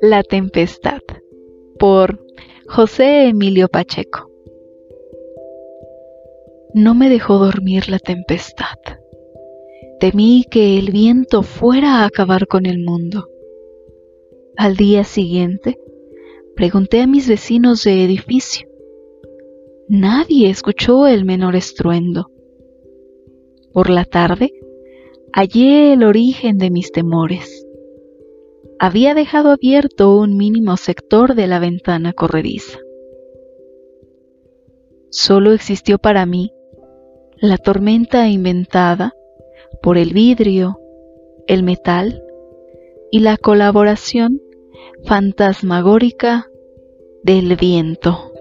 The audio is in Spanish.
La Tempestad por José Emilio Pacheco. No me dejó dormir la tempestad. Temí que el viento fuera a acabar con el mundo. Al día siguiente, pregunté a mis vecinos de edificio. Nadie escuchó el menor estruendo. Por la tarde, hallé el origen de mis temores había dejado abierto un mínimo sector de la ventana corrediza. Solo existió para mí la tormenta inventada por el vidrio, el metal y la colaboración fantasmagórica del viento.